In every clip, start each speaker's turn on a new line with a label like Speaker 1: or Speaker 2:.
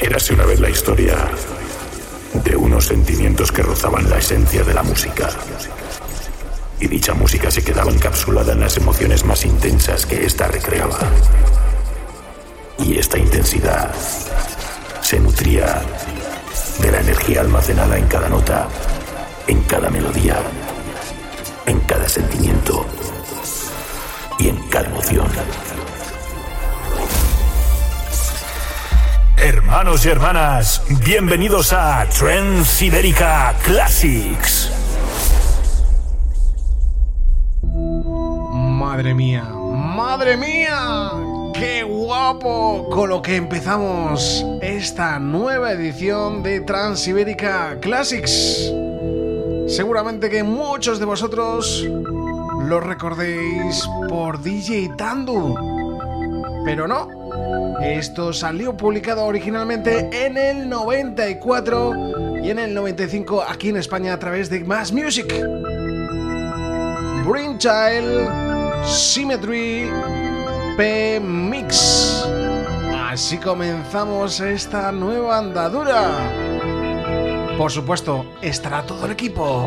Speaker 1: Érase una vez la historia de unos sentimientos que rozaban la esencia de la música. Y dicha música se quedaba encapsulada en las emociones más intensas que ésta recreaba. Y esta intensidad se nutría de la energía almacenada en cada nota, en cada melodía, en cada sentimiento y en cada emoción. Hermanos y hermanas, bienvenidos a Transiberica Classics.
Speaker 2: Madre mía, madre mía, qué guapo con lo que empezamos esta nueva edición de Transiberica Classics. Seguramente que muchos de vosotros lo recordéis por DJ Tandu, pero no, esto salió publicado originalmente en el 94 y en el 95 aquí en España a través de Mass Music. Child, Symmetry, P-Mix. Así comenzamos esta nueva andadura. Por supuesto, estará todo el equipo.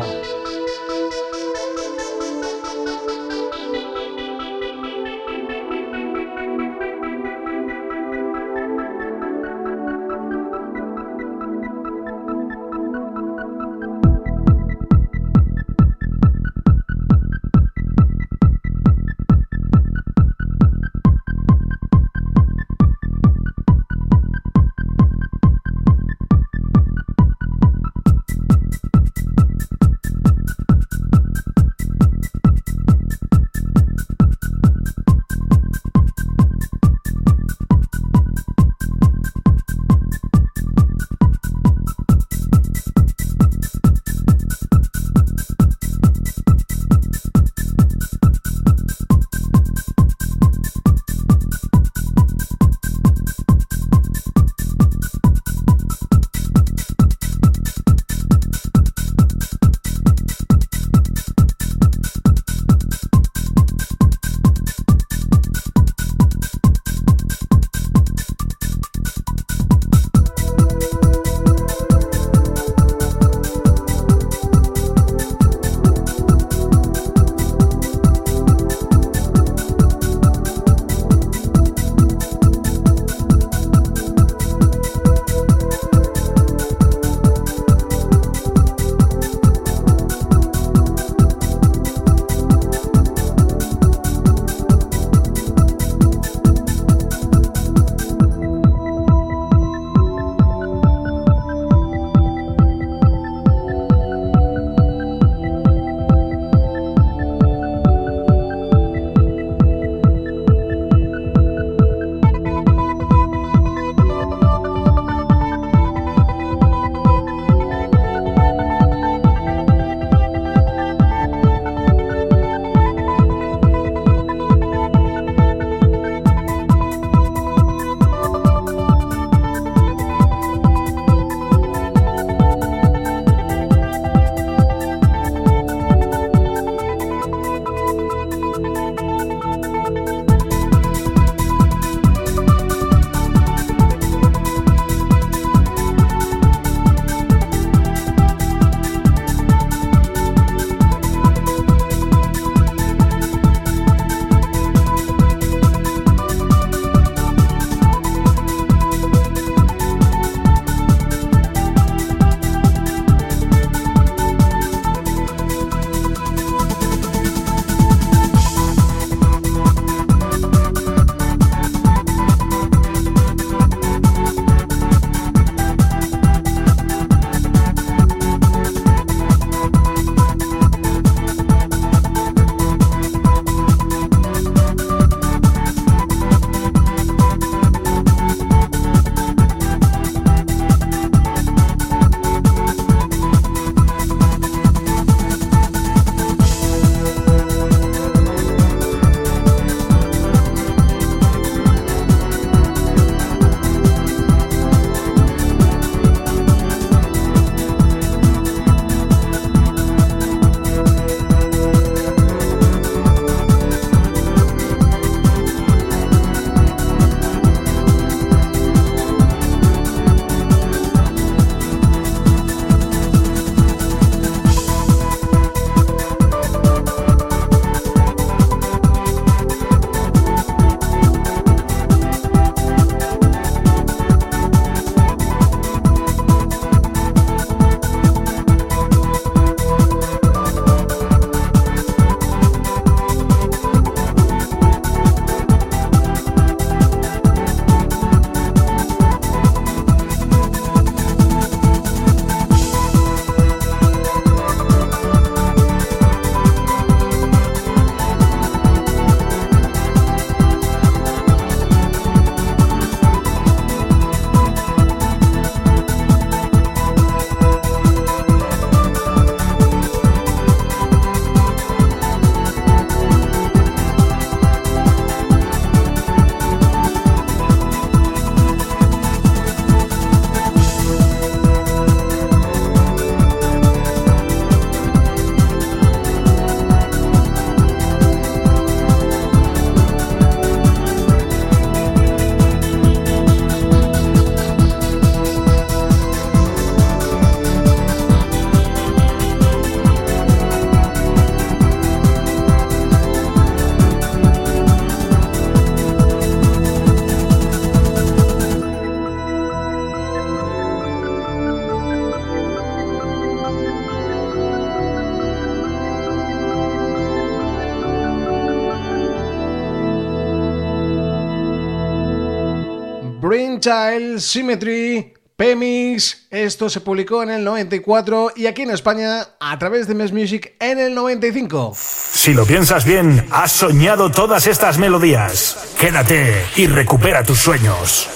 Speaker 2: Brainchild Symmetry Pemix, esto se publicó en el 94 y aquí en España a través de Mes Music en el 95.
Speaker 3: Si lo piensas bien, has soñado todas estas melodías. Quédate y recupera tus sueños.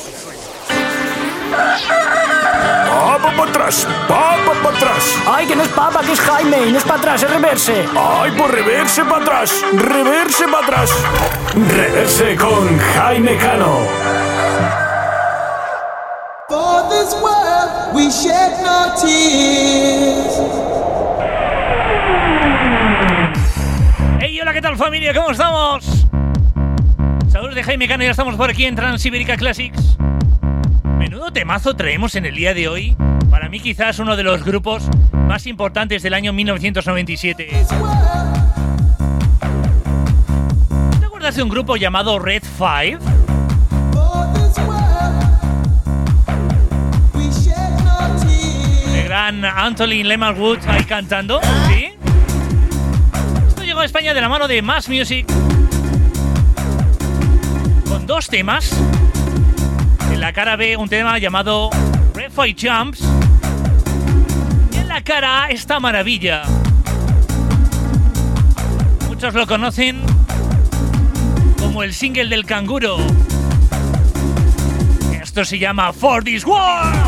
Speaker 3: ¡Papa para atrás! ¡Papa para atrás!
Speaker 4: ¡Ay, que no es papa, que es Jaime! Y no es para atrás, es reverse.
Speaker 3: ¡Ay, por reverse para atrás! ¡Reverse para atrás! Reverse con Jaime Cano.
Speaker 5: Hey, hola, ¿qué tal familia? ¿Cómo estamos? Saludos de Jaime Cano, ya estamos por aquí en Transiberica Classics. Menudo temazo traemos en el día de hoy. Para mí quizás uno de los grupos más importantes del año 1997. ¿Te acuerdas de un grupo llamado Red Five? Anthony Lemmerwood ahí cantando. Esto llegó a España de la mano de Mass Music. Con dos temas. En la cara B un tema llamado Refi Jumps. Y en la cara A esta maravilla. Muchos lo conocen como el single del canguro. Esto se llama For This World.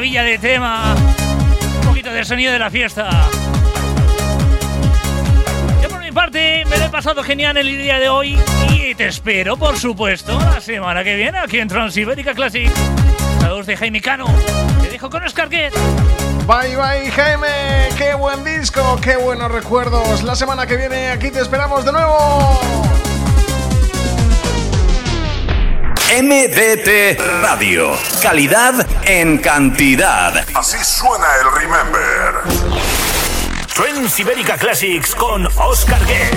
Speaker 5: de tema. Un poquito de sonido de la fiesta. Yo por mi parte me lo he pasado genial el día de hoy y te espero, por supuesto, la semana que viene aquí en Transibérica Classic. Saludos de Jaime Cano. Te dejo con Oscar.
Speaker 2: Bye bye Jaime, qué buen disco, qué buenos recuerdos. La semana que viene aquí te esperamos de nuevo.
Speaker 3: MDT Radio. Calidad en cantidad.
Speaker 6: Así suena el Remember.
Speaker 3: Trends Ibérica Classics con Oscar Guest.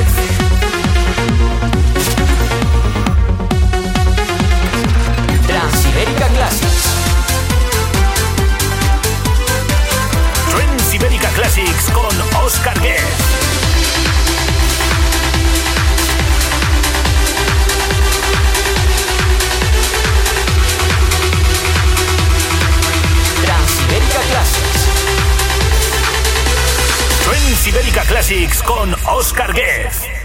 Speaker 4: Transibérica Classics.
Speaker 3: Trends Ibérica Classics con Oscar Guest. Ibérica Classics con Oscar Guez.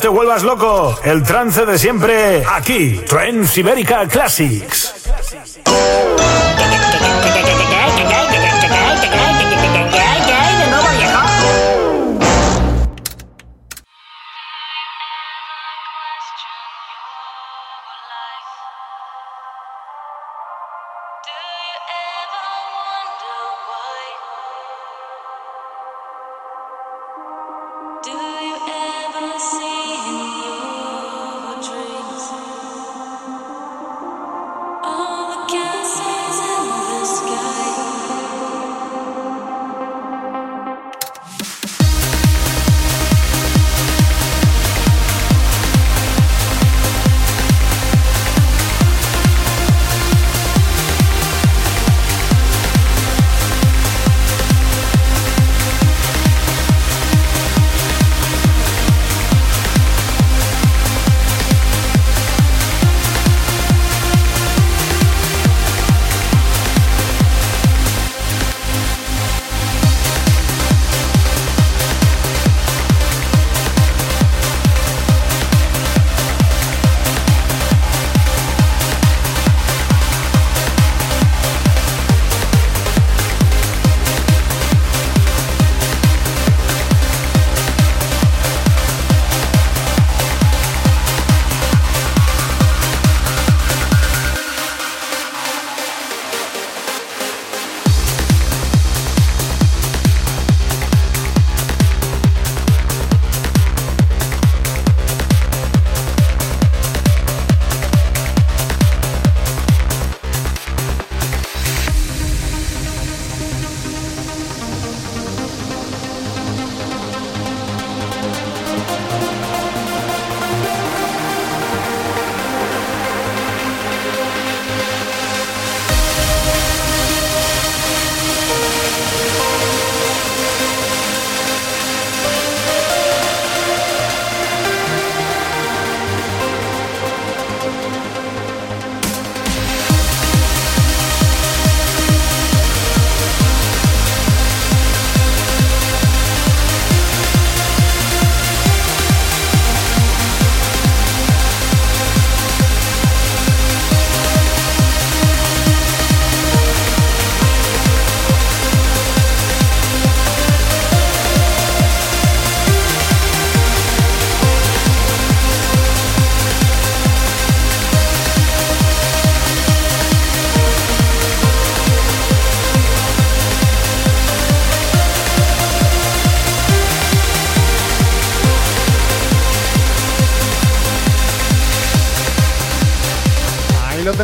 Speaker 7: Te vuelvas loco, el trance de siempre aquí, Trends Ibérica Classics.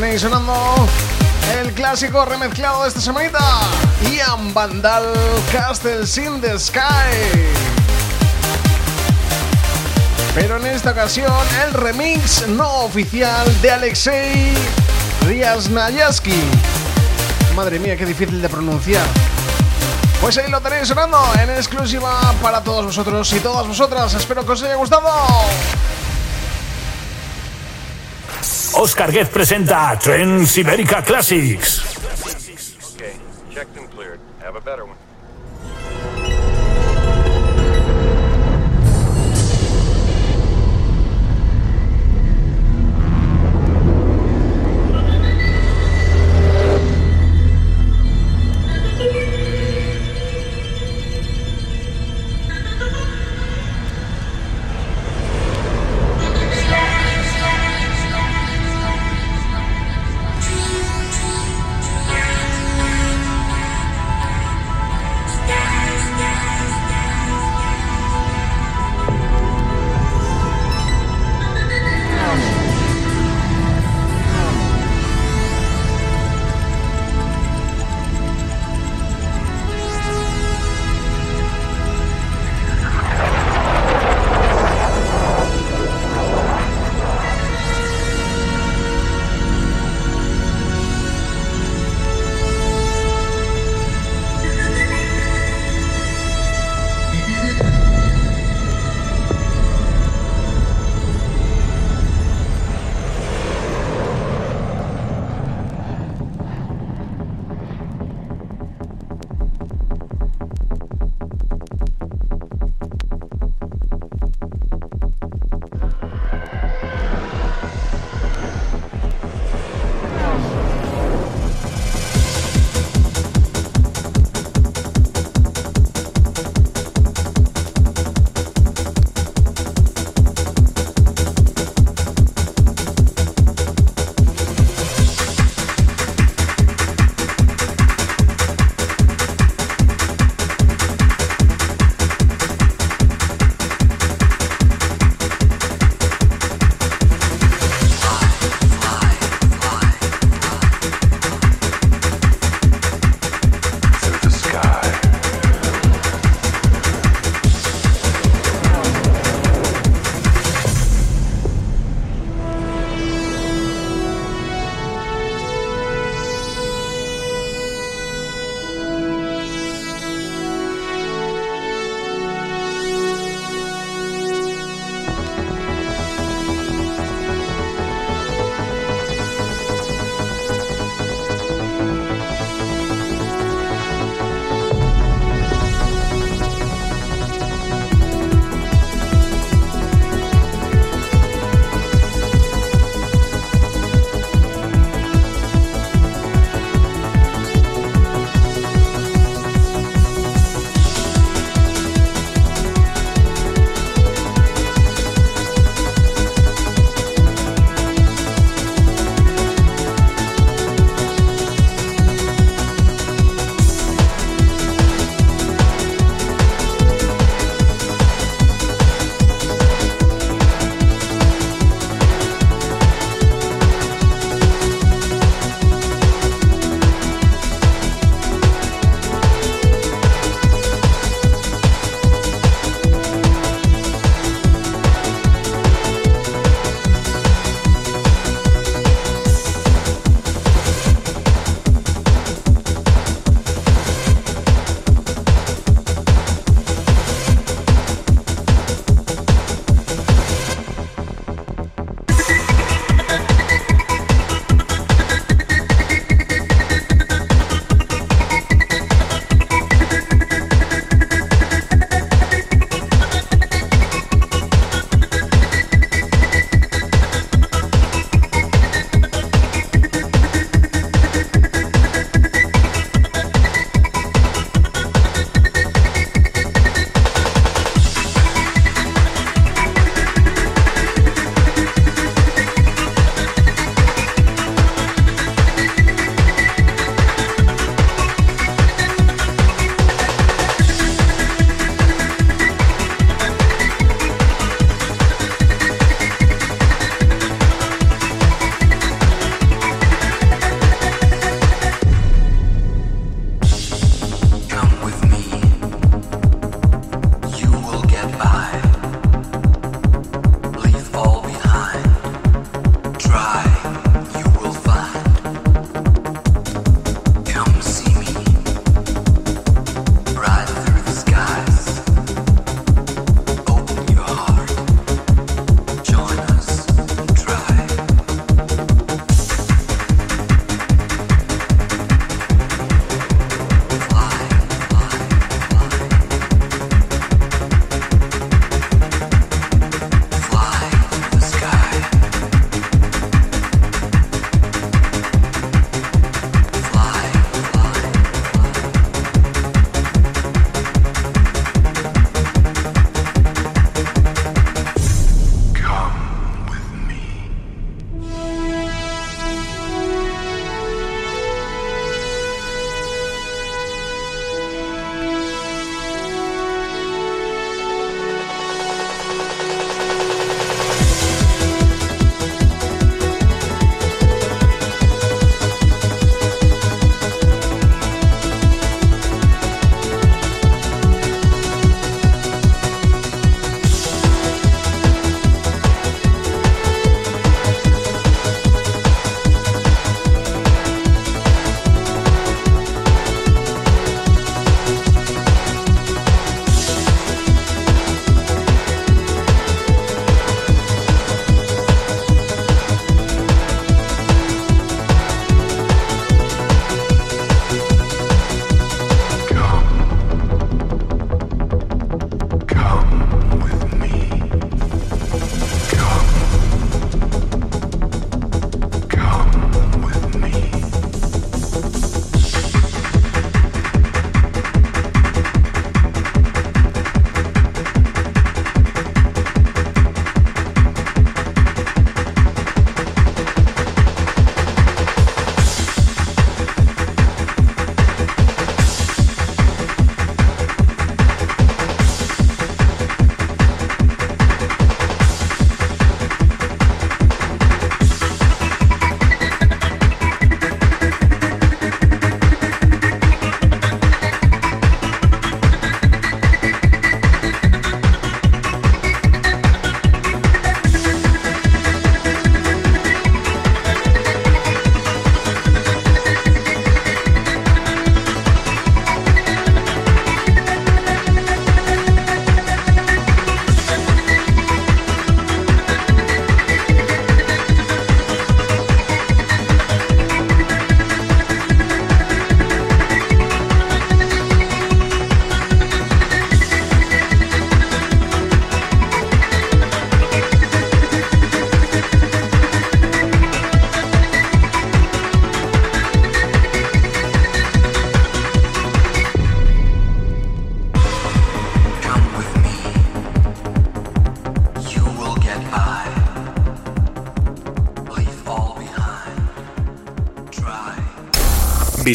Speaker 2: Tenéis sonando el clásico remezclado de esta semanita. Ian Vandal Castles in the Sky. Pero en esta ocasión el remix no oficial de Alexei Riasnayaski. Madre mía, qué difícil de pronunciar. Pues ahí lo tenéis sonando en exclusiva para todos vosotros y todas vosotras. Espero que os haya gustado.
Speaker 3: Oscar Guez presenta Trends Ibérica Classics.
Speaker 8: Okay, checked and cleared. Have a better one.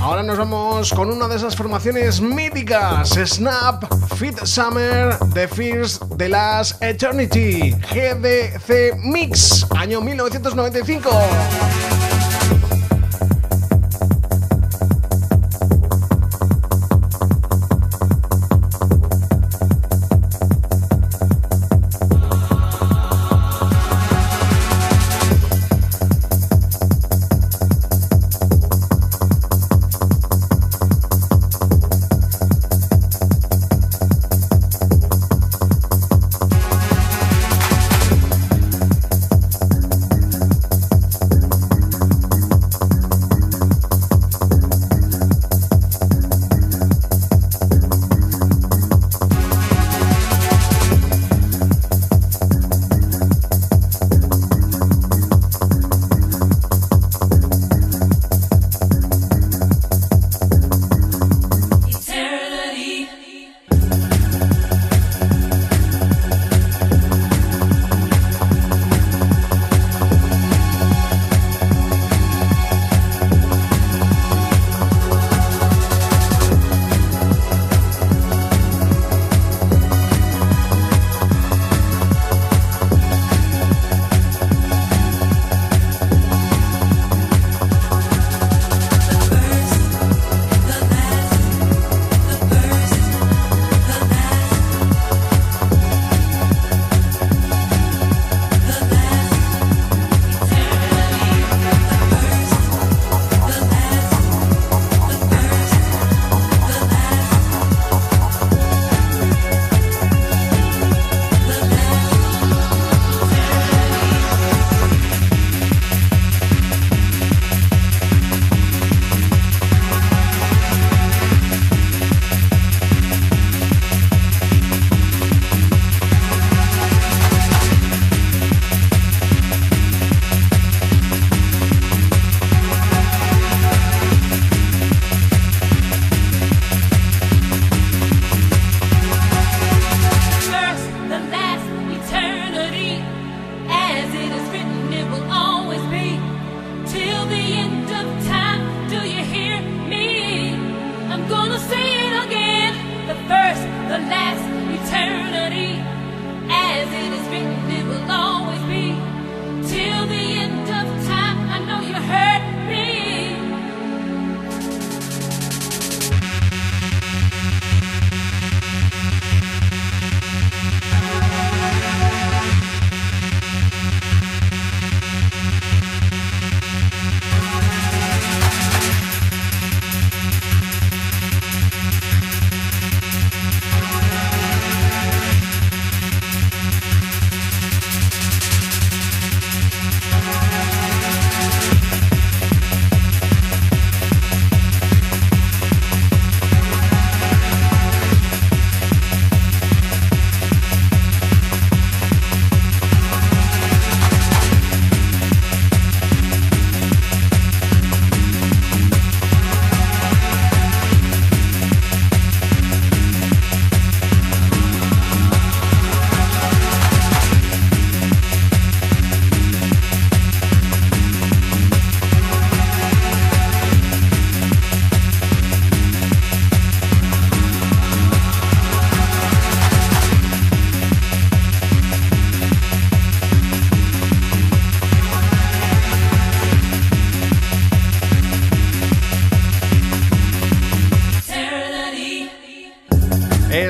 Speaker 9: Ahora nos vamos con una de esas formaciones míticas: Snap, Fit Summer, The First, The Last Eternity, GDC Mix, año 1995.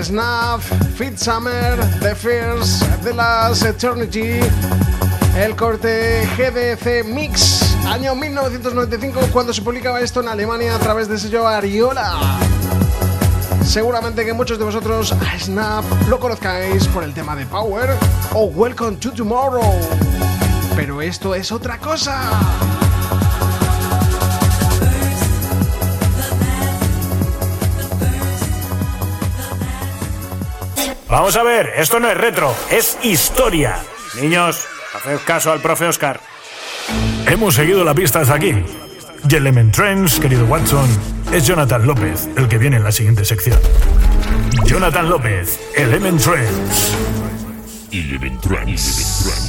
Speaker 9: Snap, Fit Summer, The First, The Last Eternity, el corte GDC Mix, año 1995, cuando se publicaba esto en Alemania a través del sello Ariola.
Speaker 2: Seguramente que muchos de vosotros a Snap lo conozcáis por el tema de Power o Welcome to Tomorrow. Pero esto es otra cosa.
Speaker 3: Vamos a ver, esto no es retro, es historia. Niños, haced caso al profe Oscar. Hemos seguido la pista hasta aquí. Y Element Trends, querido Watson, es Jonathan López, el que viene en la siguiente sección. Jonathan López, Element Trends.
Speaker 1: Element Trends.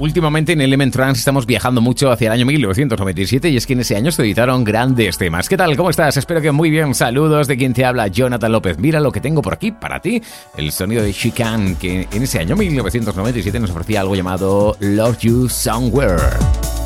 Speaker 10: Últimamente en Element Trans estamos viajando mucho hacia el año 1997 y es que en ese año se editaron grandes temas. ¿Qué tal? ¿Cómo estás? Espero que muy bien. Saludos de quien te habla, Jonathan López. Mira lo que tengo por aquí para ti. El sonido de Chican, que en ese año 1997 nos ofrecía algo llamado Love You Somewhere.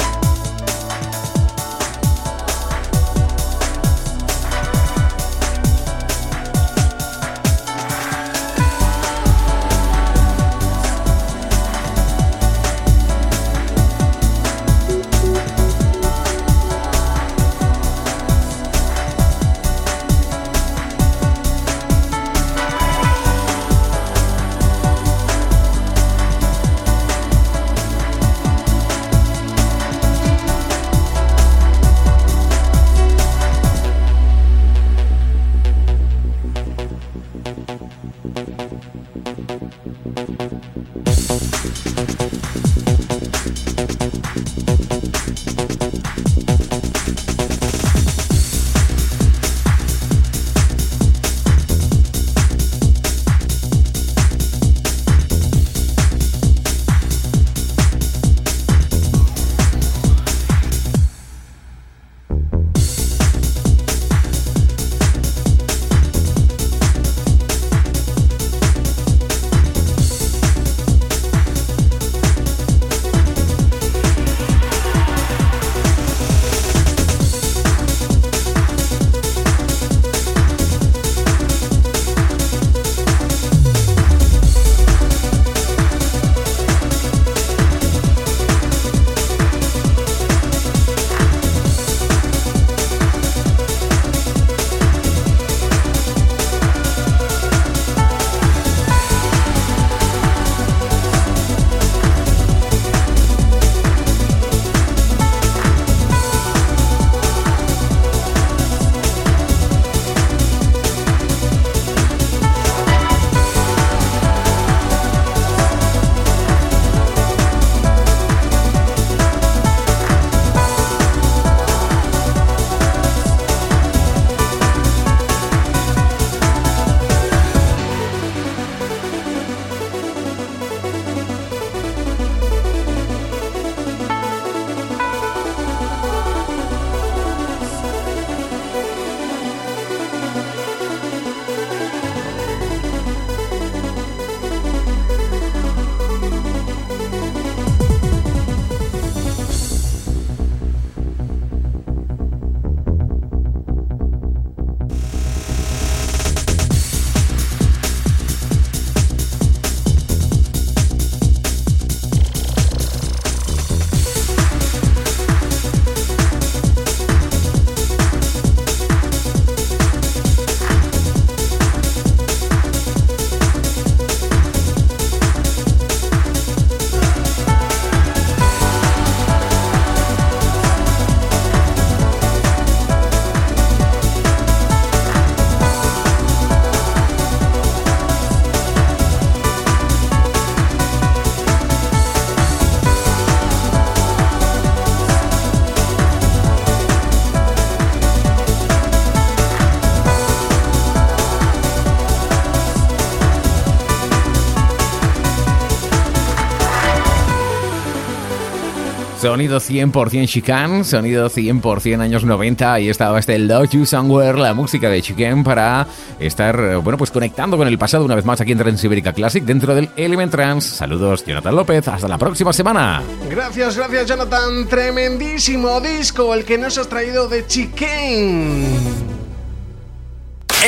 Speaker 10: Sonido 100% Chicane, sonido 100% años 90. Ahí estaba este Love You Somewhere, la música de Chicane para estar, eh, bueno, pues conectando con el pasado una vez más aquí en Transibérica Classic dentro del Element Trans. Saludos, Jonathan López. Hasta la próxima semana.
Speaker 2: Gracias, gracias, Jonathan. Tremendísimo disco el que nos has traído de Chicane.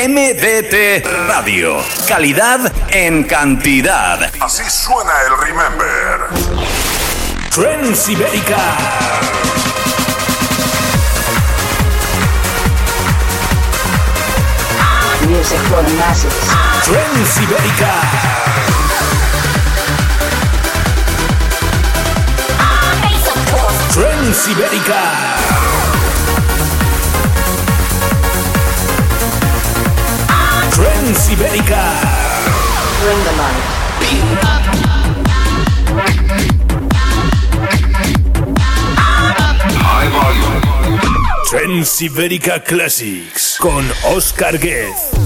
Speaker 11: MDT Radio. Calidad en cantidad.
Speaker 6: Así suena el Remember.
Speaker 3: Transibérica.
Speaker 12: music for the masses.
Speaker 3: Trends Ibérica. Trends Ibérica. Trends Ibérica.
Speaker 12: Bring the light.
Speaker 3: Trends Ibérica Classics con Oscar Guez.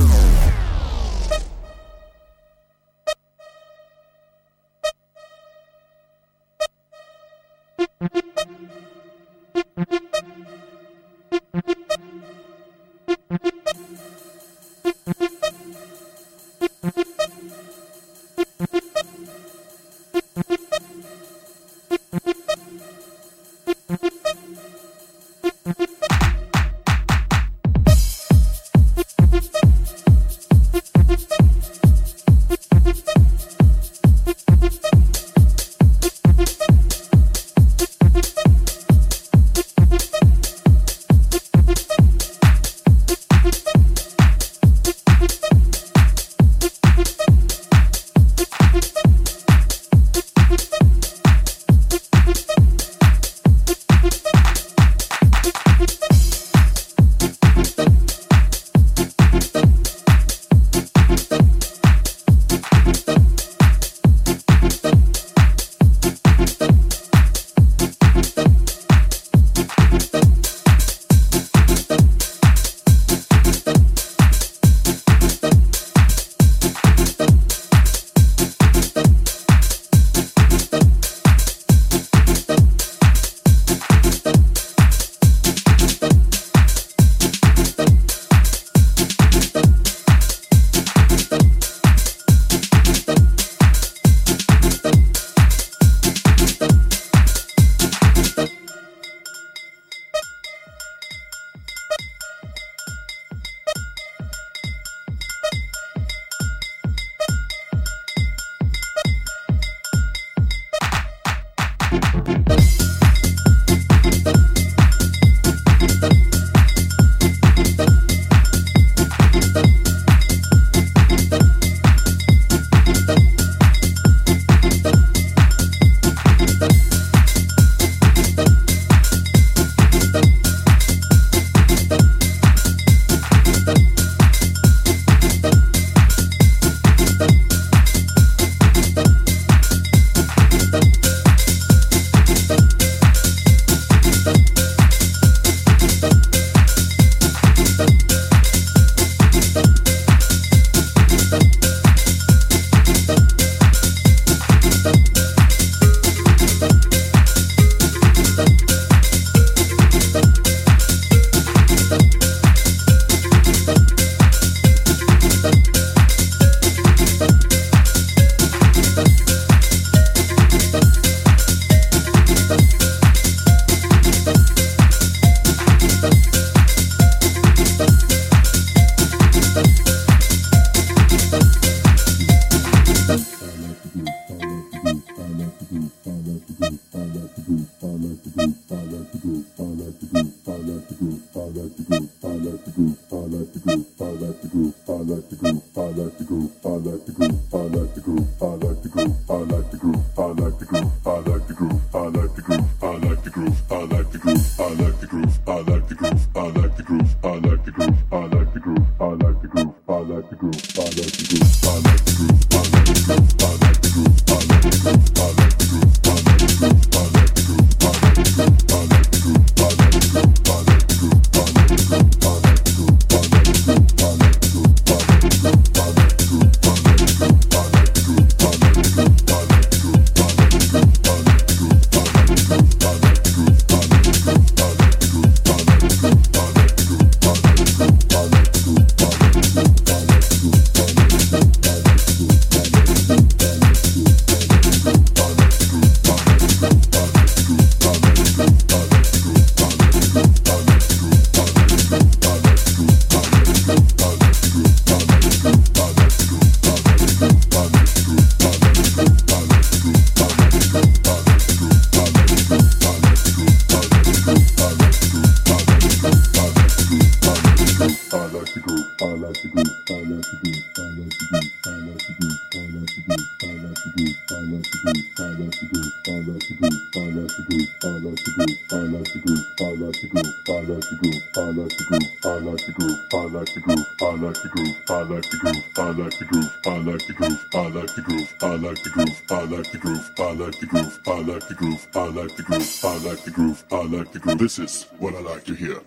Speaker 13: This is what I like to hear.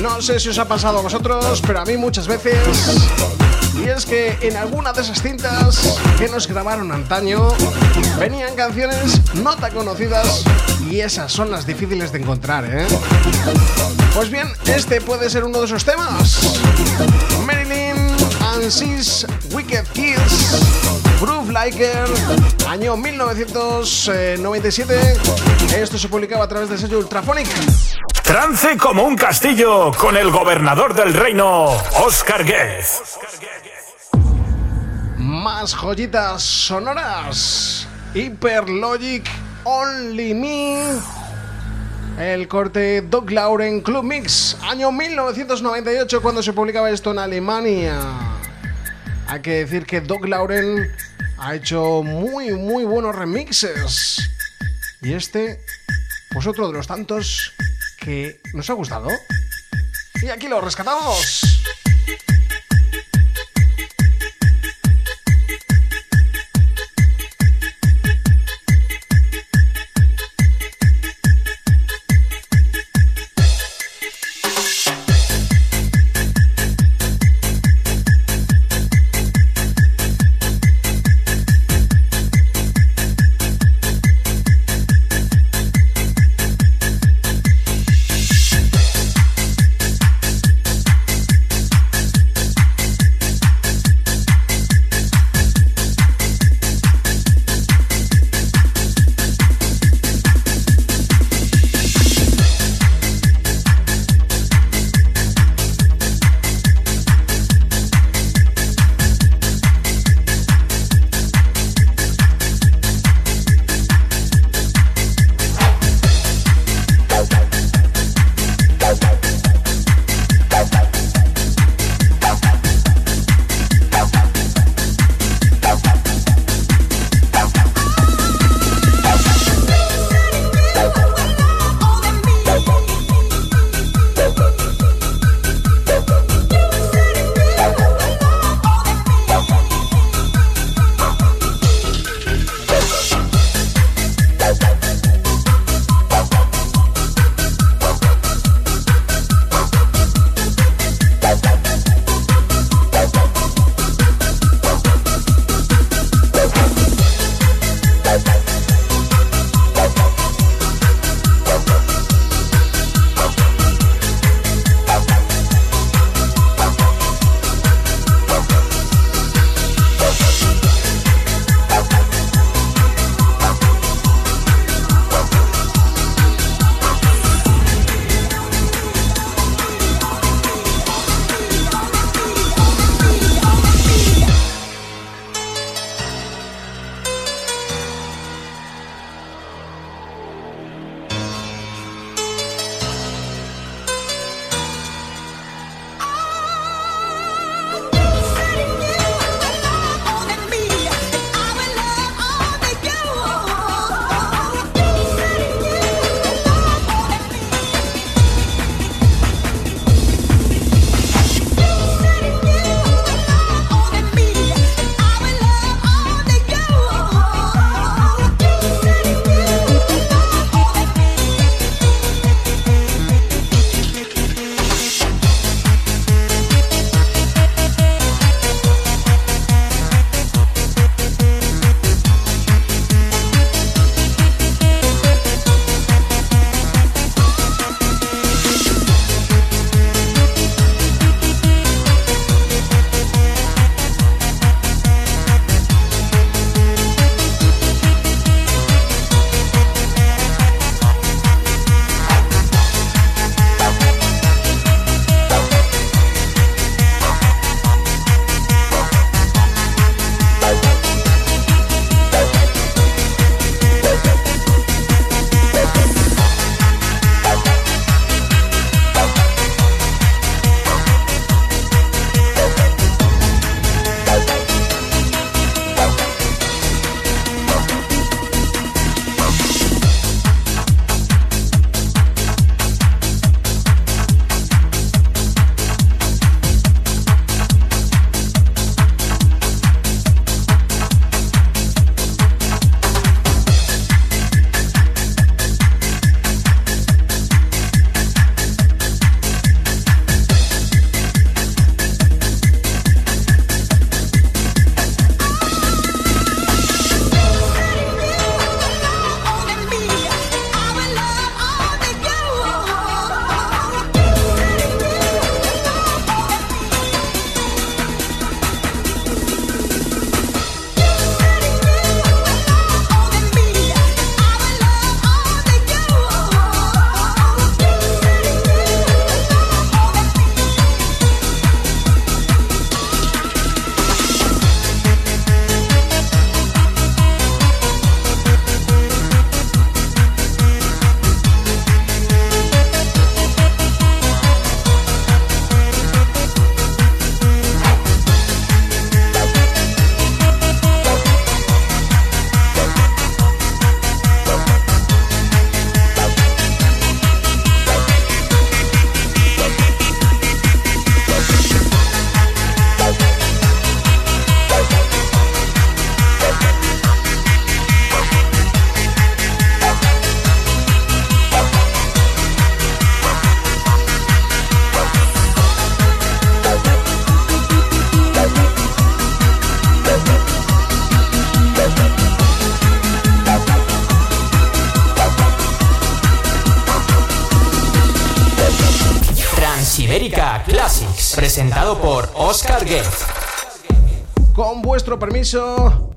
Speaker 2: No sé si os ha pasado a vosotros, pero a mí muchas veces. Y es que en alguna de esas cintas que nos grabaron antaño venían canciones no tan conocidas y esas son las difíciles de encontrar, ¿eh? Pues bien, este puede ser uno de esos temas. Marilyn and Sis Wicked Kids, Groove Liker, año 1997. Esto se publicaba a través del sello Ultrafonic.
Speaker 3: Trance como un castillo con el gobernador del reino, Oscar Guez.
Speaker 2: Más joyitas sonoras. Hyperlogic Only Me. El corte Doug Lauren Club Mix, año 1998, cuando se publicaba esto en Alemania. Hay que decir que Doug Lauren ha hecho muy, muy buenos remixes. Y este, pues otro de los tantos que nos ha gustado. Y aquí lo rescatamos.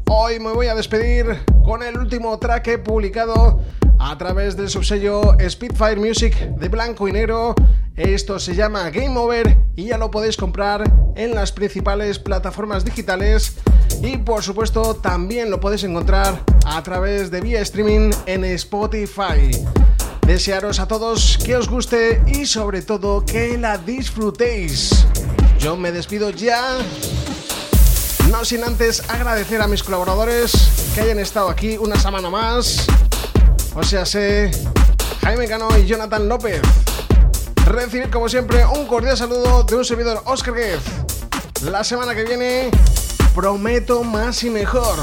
Speaker 2: Hoy me voy a despedir con el último track publicado a través del subsello Speedfire Music de blanco y negro. Esto se llama Game Over y ya lo podéis comprar en las principales plataformas digitales y por supuesto también lo podéis encontrar a través de vía streaming en Spotify. Desearos a todos que os guste y sobre todo que la disfrutéis. Yo me despido ya. No sin antes agradecer a mis colaboradores que hayan estado aquí una semana más. O sea, sé Jaime Cano y Jonathan López. Recibir como siempre un cordial saludo de un servidor Oscar Guez. La semana que viene prometo más y mejor.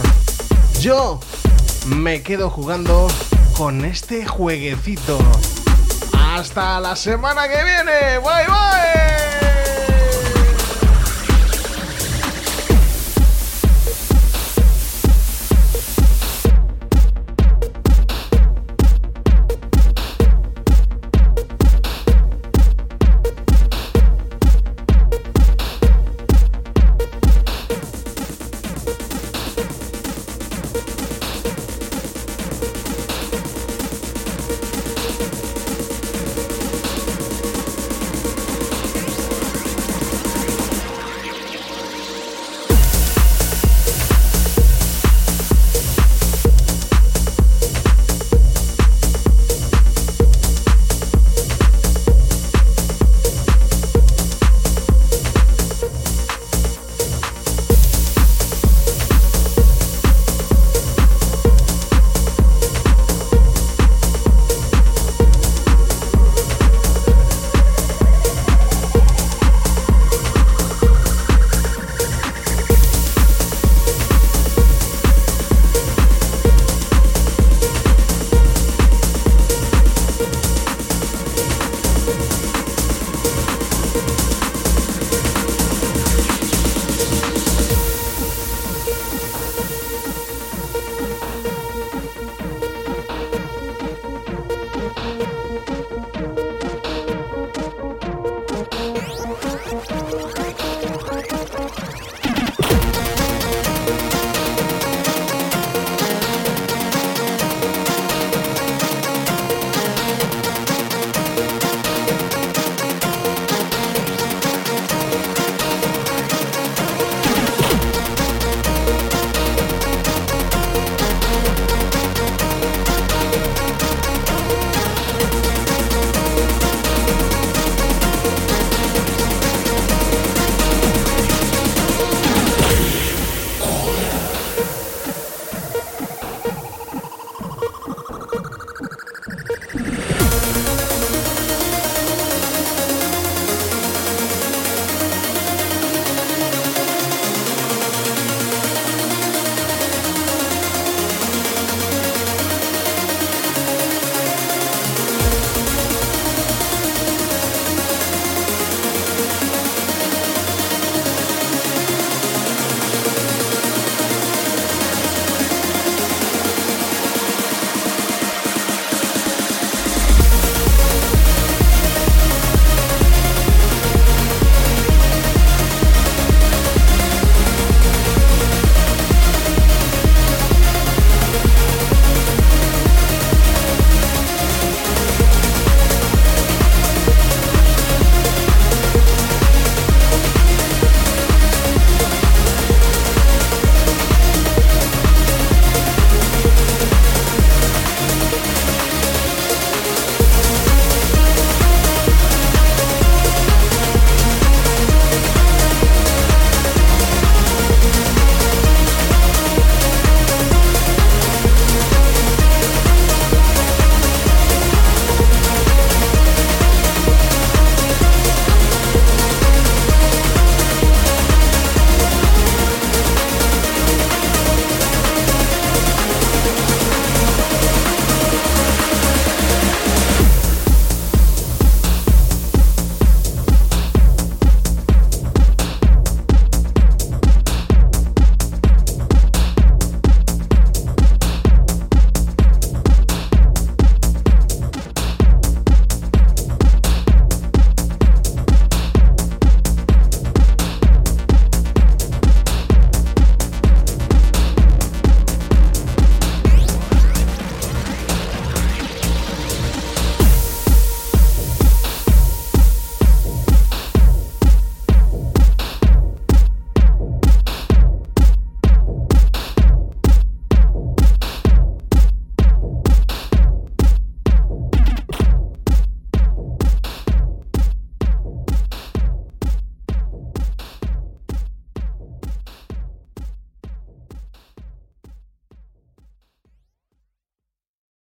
Speaker 2: Yo me quedo jugando con este jueguecito. Hasta la semana que viene. Bye bye.